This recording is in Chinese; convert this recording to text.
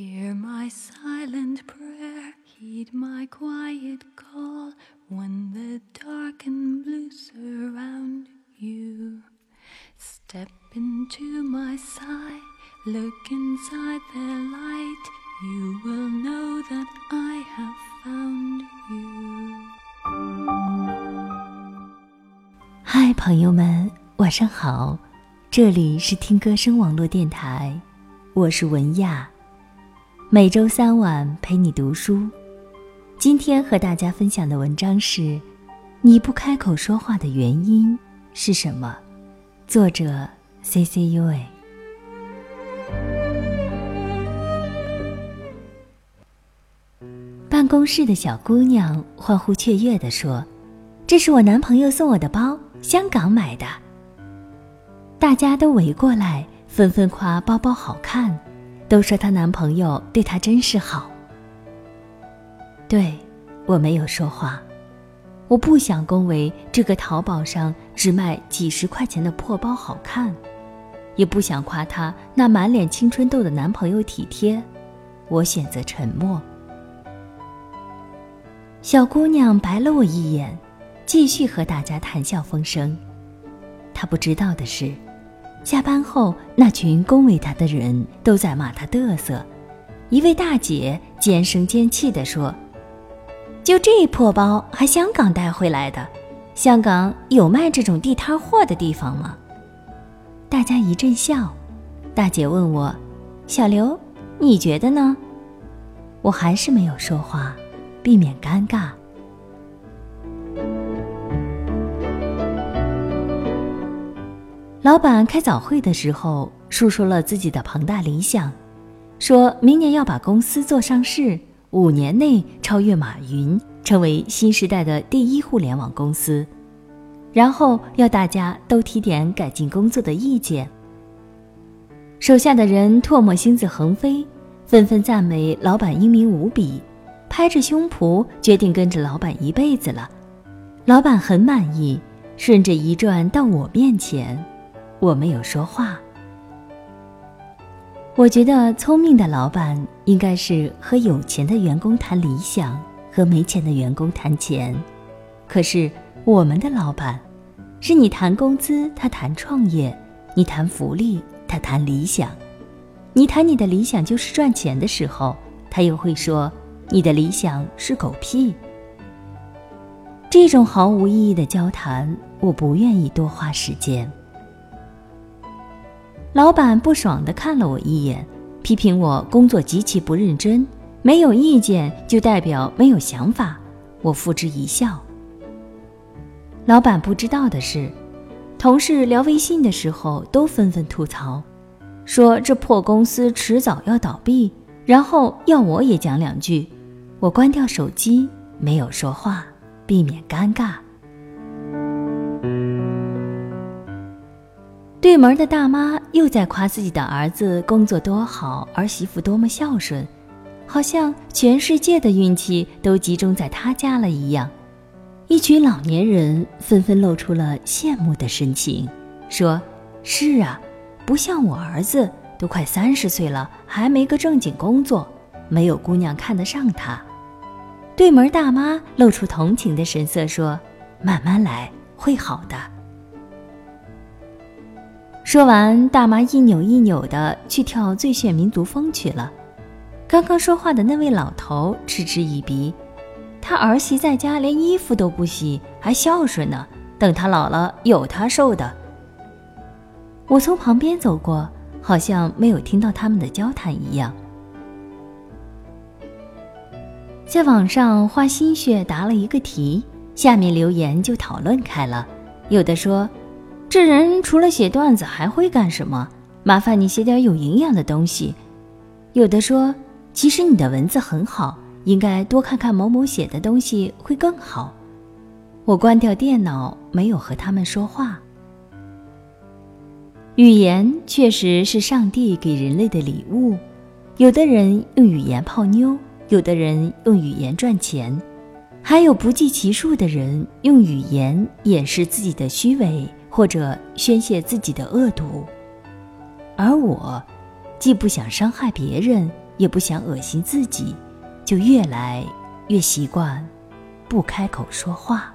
Hear my silent prayer, heed my quiet call when the dark and blue surround you. Step into my side, look inside the light, you will know that I have found you. 嗨，朋友们，晚上好，这里是听歌声网络电台，我是文亚， 每周三晚陪你读书。今天和大家分享的文章是：你不开口说话的原因是什么？作者 C C U A。办公室的小姑娘欢呼雀跃地说：“这是我男朋友送我的包，香港买的。”大家都围过来，纷纷夸包包好看，都说她男朋友对她真是好。对，我没有说话，我不想恭维这个淘宝上只卖几十块钱的破包好看，也不想夸她那满脸青春痘的男朋友体贴，我选择沉默。小姑娘白了我一眼，继续和大家谈笑风生。她不知道的是，下班后那群恭维他的人都在骂他嘚瑟。一位大姐尖声尖气地说：“就这破包还香港带回来的？香港有卖这种地摊货的地方吗？”大家一阵笑。大姐问我：“小刘，你觉得呢？”我还是没有说话。避免尴尬。老板开早会的时候，述说了自己的庞大理想，说明年要把公司做上市，五年内超越马云，成为新时代的第一互联网公司。然后要大家都提点改进工作的意见。手下的人唾沫星子横飞，纷纷赞美老板英明无比。拍着胸脯决定跟着老板一辈子了，老板很满意，顺着一转到我面前，我没有说话。我觉得聪明的老板应该是和有钱的员工谈理想，和没钱的员工谈钱。可是我们的老板，是你谈工资，他谈创业；你谈福利，他谈理想。你谈你的理想就是赚钱的时候，他又会说。你的理想是狗屁。这种毫无意义的交谈，我不愿意多花时间。老板不爽地看了我一眼，批评我工作极其不认真，没有意见就代表没有想法。我付之一笑。老板不知道的是，同事聊微信的时候都纷纷吐槽，说这破公司迟早要倒闭，然后要我也讲两句。我关掉手机，没有说话，避免尴尬。对门的大妈又在夸自己的儿子工作多好，儿媳妇多么孝顺，好像全世界的运气都集中在他家了一样。一群老年人纷纷露出了羡慕的神情，说：“是啊，不像我儿子，都快三十岁了，还没个正经工作。”没有姑娘看得上他，对门大妈露出同情的神色说：“慢慢来，会好的。”说完，大妈一扭一扭的去跳最炫民族风去了。刚刚说话的那位老头嗤之以鼻：“他儿媳在家连衣服都不洗，还孝顺呢，等他老了有他受的。”我从旁边走过，好像没有听到他们的交谈一样。在网上花心血答了一个题，下面留言就讨论开了。有的说：“这人除了写段子还会干什么？麻烦你写点有营养的东西。”有的说：“其实你的文字很好，应该多看看某某写的东西会更好。”我关掉电脑，没有和他们说话。语言确实是上帝给人类的礼物，有的人用语言泡妞。有的人用语言赚钱，还有不计其数的人用语言掩饰自己的虚伪或者宣泄自己的恶毒。而我，既不想伤害别人，也不想恶心自己，就越来越习惯不开口说话。